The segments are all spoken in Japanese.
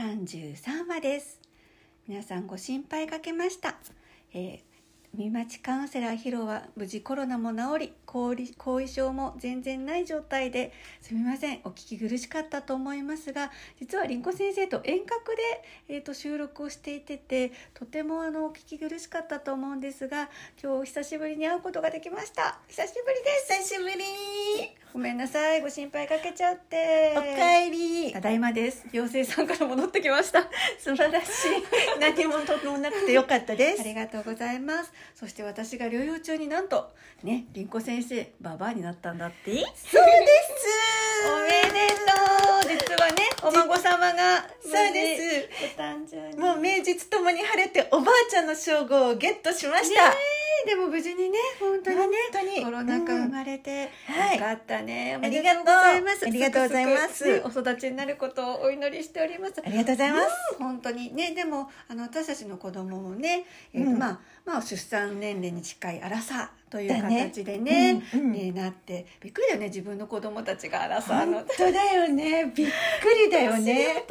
33話です。皆さんご心配かけました、えー海町カウンセラーヒロは無事コロナも治り後遺症も全然ない状態ですみません。お聞き苦しかったと思いますが実は凛子先生と遠隔で、えー、と収録をしていててとてもあのお聞き苦しかったと思うんですが今日久しぶりに会うことができました。久しぶりです。久しぶり。ごめんなさいご心配かけちゃって。おかえり。ただいまです。妖精さんから戻ってきました。素晴らしい。何もともなくてよかったです。ありがとうございます。そして私が療養中になんとね凛子先生ババアになったんだって。そうです。おめでとう。実はねお孫様がそうです。お誕生日。もう名実ともに晴れておばあちゃんの称号をゲットしました、ねえでも無事にね本当にねコロナ禍生まれて、はい。よかったね。ありがとうございます。ありがとう。ございます。ねお育ちになることをお祈りしております。ありがとうございます、うん本当にねでもあの私たちの子供もね、えーとうん。まあまあ出産年齢に近いアラサーという形でねうんうん。ねなってびっくりだよね自分の子供たちがアラサーの本当だよね。びっくりだよね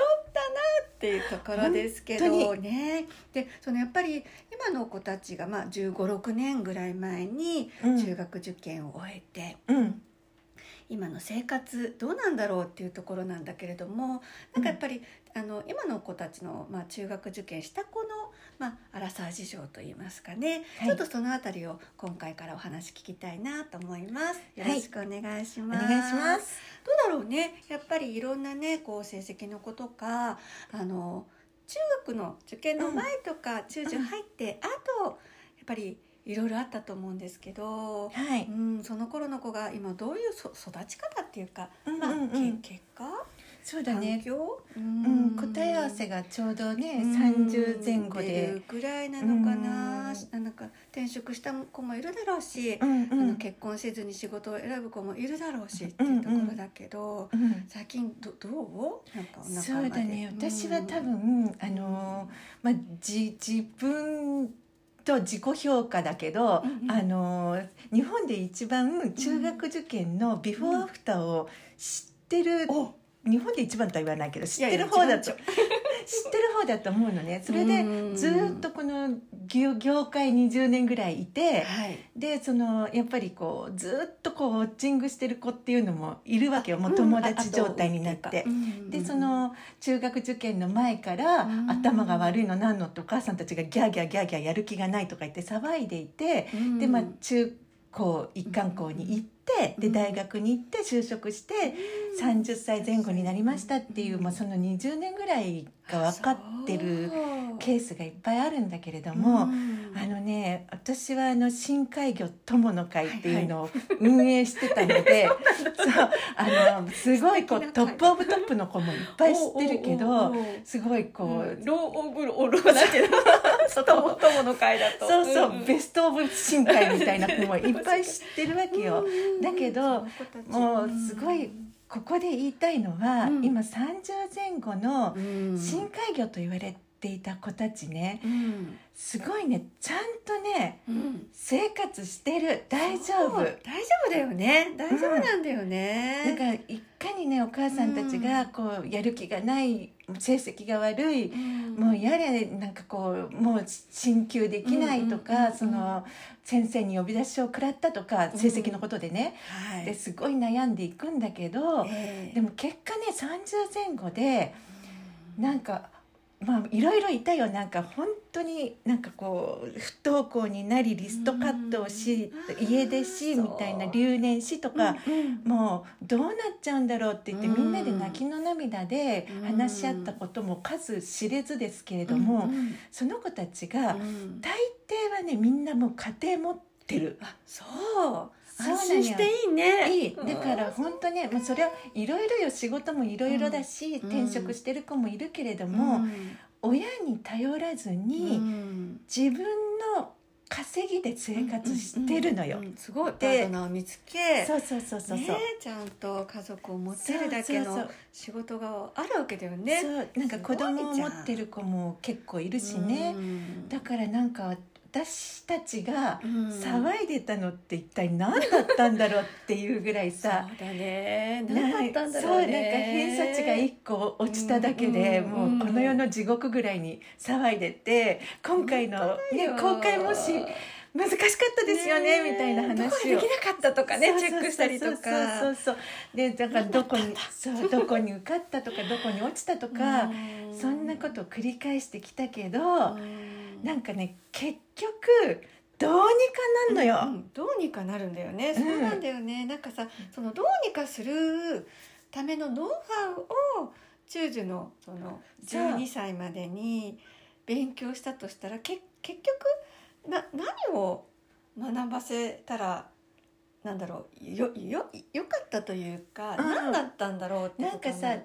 っていうところですけど本ね。でそのやっぱり今の子たちが、まあ、1 5 6年ぐらい前にうん。中学受験を終えて、うん。今の生活どうなんだろうっていうところなんだけれどもなんかやっぱり、あの今の子たちの、まあ、中学受験した子の、まあ、アラサー事情といいますかね、はい。ちょっとそのあたりを今回からお話聞きたいなと思います。よろしくお願いしおます。願いします。どうだろうね。やっぱりいろんなねこう成績の子とかあの中学の受験の前とか、中受入って、あとやっぱりいろいろあったと思うんですけど、はい、うん、その頃の子が今どういうそ育ち方っていうか、うんうんまあうんけ結果そうだね。環境、ううん、答え合わせがちょうどね、うん。30前後出でる、ぐらいなのかな、うなんか転職した子もいるだろうし、うんうあのん結婚せずに仕事を選ぶ子もいるだろうしっていうところだけど、うん、最近どどう？なんかそうだね。私は多分、あのまあじ自分と自己評価だけど、うんうん。あの日本で一番中学受験のビフォーアフターを知ってる、お日本で一番とは言わないけど知ってる方だと 知ってる方だと思うのね。それでうんずーっとこの業業界20年ぐらいいてはい。でそのやっぱりこうずーっとこうウォッチングしてる子っていうのもいるわけよ。もう友達状態になって。でその中学受験の前からうん。頭が悪いのなんのってお母さんたちがギャーギャーギャーギャーやる気がないとか言って騒いでいてでまあ中高一貫校に行ってでうん。大学に行って就職して30歳前後になりましたっていうまあその20年ぐらいが分かってるケースがいっぱいあるんだけれども。あのね私はあの深海魚友の会っていうのを運営してたので、そうあのすごいこう top of top の子もいっぱい知ってるけどすごいこう、 low of low ローだけど友友の。会だとそうそう、んん。 best of 深海みたいな子もいっぱい知ってるわけよ。だけどもうすごいここで言いたいのは、うん。今30前後のうん。深海魚と言われていた子たちね。うんすごいね。ちゃんとねうん。生活してる。大丈夫。大丈夫だよね。大丈夫なんだよね、なんかいかにねお母さんたちがこうやる気がない成績が悪い、もうやれなんかこうもう進級できないとか、うんうんうんうん。その先生に呼び出しを食らったとか、成績のことでね。はい。ですごい悩んでいくんだけど、ええ。でも結果ね30前後でなんかまあいろいろいたよ。なんか本当になんかこう不登校になりリストカットをし、うん家出しみたいな留年しとか、うんもうどうなっちゃうんだろうって言って、うん。みんなで泣きの涙で話し合ったことも数知れずですけれども、うんその子たちがうん。大抵はねみんなもう家庭持っってる。あそう。安心していいね。いい。だから本当ね、まあ、それはいろいろよ仕事もいろいろだし、うん。転職してる子もいるけれどもも、親に頼らずに、うん。自分の稼ぎで生活してるのよ。うんうんすごいパでートナーを見つけそうそうそうそうそう。ねちゃんと家族を持ってるだけのそうそう仕事があるわけだよね。そう。なんか子供を持ってる子も結構いるしね、うん。だからなんか私たちがうん。騒いでたのって一体何だったんだろうっていうぐらいさ、そうだね。な何だったんだろうね。そうなんか偏差値が1個落ちただけで、うんもうこの世の地獄ぐらいに騒いでて今回の、ね、公開もし難しかったですよねみたいな話を。でできなかったとかねチェックしたりとか。そうそうそうでだからどこにそうどこに受かったとかどこに落ちたとか、うそんなことを繰り返してきたけど、うんなんかね結局どうにかなんのよ。うんどうにかなるんだよね、ん。そうなんだよね。なんかさそのどうにかするためのノウハウを中樹のそのそう12歳までに勉強したとしたらけ結局な何を学ばせたらなんだろうよよよかったというか、うん。何だったんだろうってなんかさ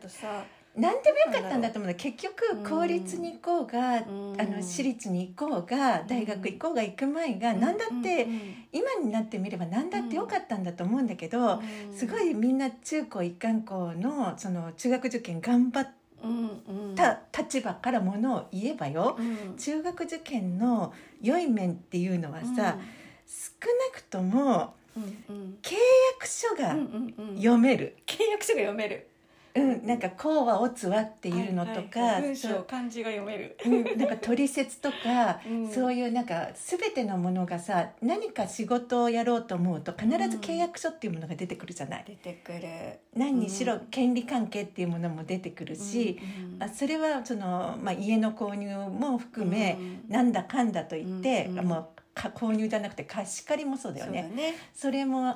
何でもよかったんだと思うの。結局う。ん公立に行こうが、うん。あの私立に行こうが大学行こうが行く前が何だって、今になってみれば何だってよかったんだと思うんだけど、すごいみんな中高一貫校のその中学受験頑張っうんうん。た立場からものを言えばよ、うん。中学受験の良い面っていうのはさ、少なくともうんうん。契約書がうんうんうん。読める、契約書が読めるうんなんか「こうはおつは」っていうのとか、はいはい。はい文章漢字が読める。うん、なんか取説とか、うん。そういうなんか全てのものがさ何か仕事をやろうと思うと必ず契約書っていうものが出てくるじゃない、出てくる。何にしろうん。権利関係っていうものも出てくるし、うんあそれはその、まあ、家の購入も含め、うんなんだかんだと言って、もうか購入じゃなくて貸し借りもそうだよね。そね。それも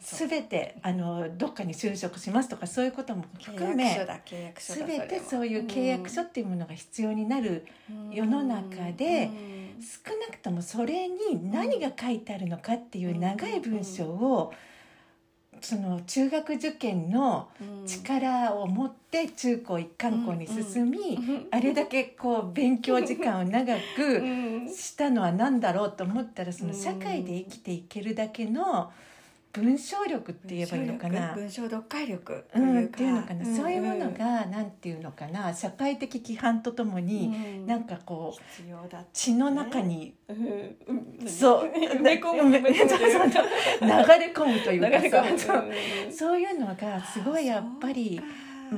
全てあのどっかに就職しますとかそういうことも契含め全てそういう契約書っていうものが必要になる、うん。世の中でうん。少なくともそれに何が書いてあるのかっていう長い文章を、その中学受験のうん。力を持って中高一貫校に進み、うん。あれだけこう勉強時間を長うくん。したのは何だろうと思ったらそのうん社会で生きていけるだけの文章力って言えばいいのかな？文章読解力とうん、っていうのかな、ん。そういうものがなんていうのかな？社会的規範とともに、うん。なんかこう必要だ血の中にうん。うんそう流れ込むというかそう。そういうのがすごいやっぱり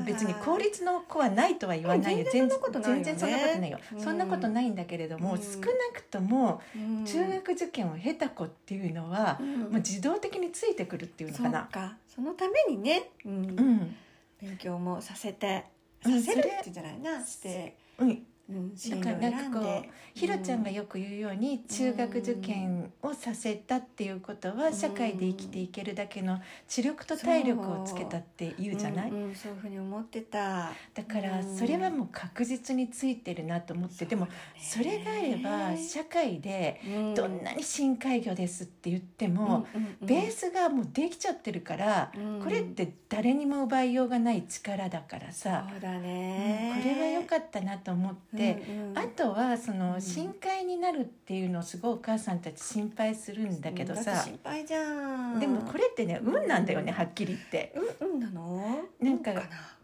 別に公立の子はないとは言わないよ。うん。全然そんなことないよね。全然そんなことないん。そんなことないんだけれども、うん。少なくともうん。中学受験を経た子っていうのは、うん。もう自動的についてくるっていうのそうかな。か。そのためにね、うん。うん。勉強もさせてうんさせるっていうんじゃないな。して、うん、だからなんかこうひろちゃんがよく言うように中学受験をさせたっていうことは社会で生きていけるだけの知力と体力をつけたって言うじゃない、うんうんそういうふうに思ってた。だからうん。それはもう確実についてるなと思って、でもそれがあれば社会でどんなに深海魚ですって言っても、ベースがもうできちゃってるから、うんこれって誰にも奪いようがない力だからさ、そうだうん。ね、かったなと思って。うんうん。あとはそのうん。深海になるっていうのをすごいお母さんたち心配するんだけどさ心配じゃん。でもこれってね運なんだよねはっきり言って。うんうんなの？なんか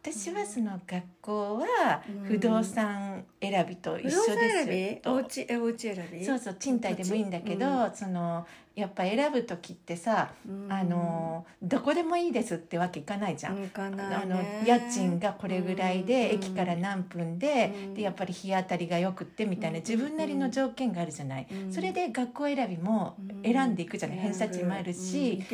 私はその学校はうん。不動産選びと一緒不動産です選び？お家えお家選び？そうそう賃貸でもいいんだけど、そのやっぱ選ぶ時ってさ、うん。あのどこでもいいですってわけいかないじゃん。あの家賃がこれぐらいで、うん。駅から何分で,、うん。でやっぱり日当たりがよくってみたいなうん。自分なりの条件があるじゃない、うん。それで学校選びも選んでいくじゃない、偏差値もあるし、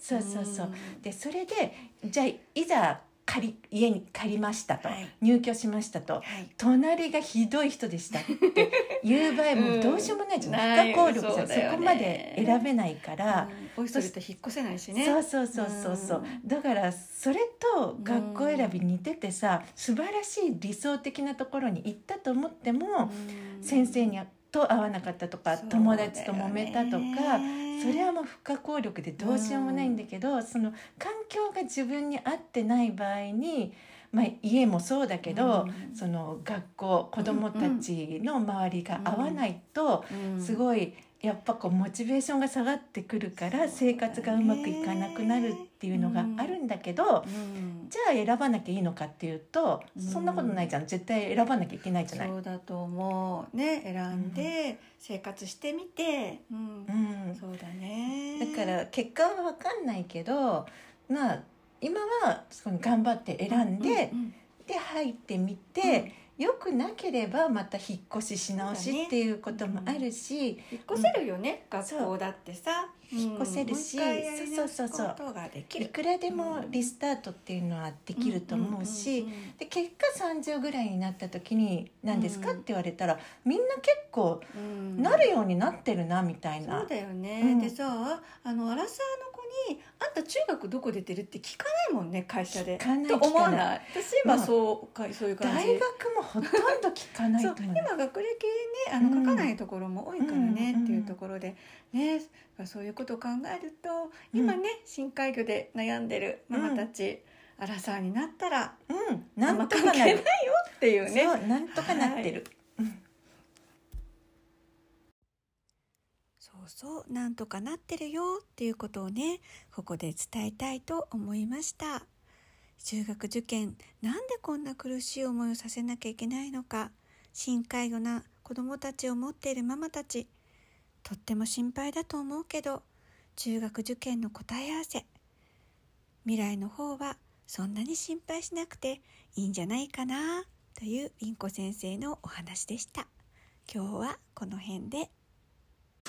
そうそうそうん。でそれでじゃあいざ借り家に借りましたと、はい。入居しましたとはい。隣がひどい人でしたっていう場合もうどうしようもないじゃない、うん不可抗力じゃん。そ,、ね。こまで選べないから。うん。お一人と引っ越せないしね。そうそうそうそうそう、うん。だからそれと学校選び似ててさ素晴らしい理想的なところに行ったと思っても、うん。先生にと合わなかったとか、そう友達と揉めたとかそれはもう不可抗力でどうしようもないんだけど、その環境が自分に合ってない場合に、まあ、家もそうだけど、うん。その学校子どもたちの周りが合わないと、うん。すごいやっぱこうモチベーションが下がってくるから生活がうまくいかなくなるっていうのがあるんだけど、うん。じゃあ選ばなきゃいいのかっていうと、うん。そんなことないじゃん。絶対選ばなきゃいけないじゃない。そうだと思う。ね選んで生活してみて、うん。うん。そうだね。だから結果は分かんないけどまあ今はその頑張って選んで、うんうん。で入ってみて、良くなければまた引っ越しし直しっていうこともあるし、引っ越せるよね、学校だってさ。引っ越せるしうん。もうそうそうそういくらでもリスタートっていうのはできると思うし、んんんん。で結果30ぐらいになった時に「何ですか?」うん。って言われたらみんな結構うん。なるようになってるなみたいな。そうだよね、うん。でさあのアラサーの子に「あんた中学どこ出てる?」って聞かないもんね会社で。聞かないと思わなない私今まあそうかそういう感じ大学もほとんど聞かない。今学歴ねあのうん書かないところも多いからね、うんっていうところでねそういうことを考えると今ね、深海魚で悩んでるママたち、アラサーになったらうん、あなんんま関係ないよとかなる。っていうねそう、なんとかなってる。うんそうなんとかなってるよっていうことをねここで伝えたいと思いました。中学受験なんでこんな苦しい思いをさせなきゃいけないのか。深海魚な子供たちを持っているママたち。とっても心配だと思うけど中学受験の答え合わせ。未来の方はそんなに心配しなくていいんじゃないかなというインコ先生のお話でした。今日はこの辺で。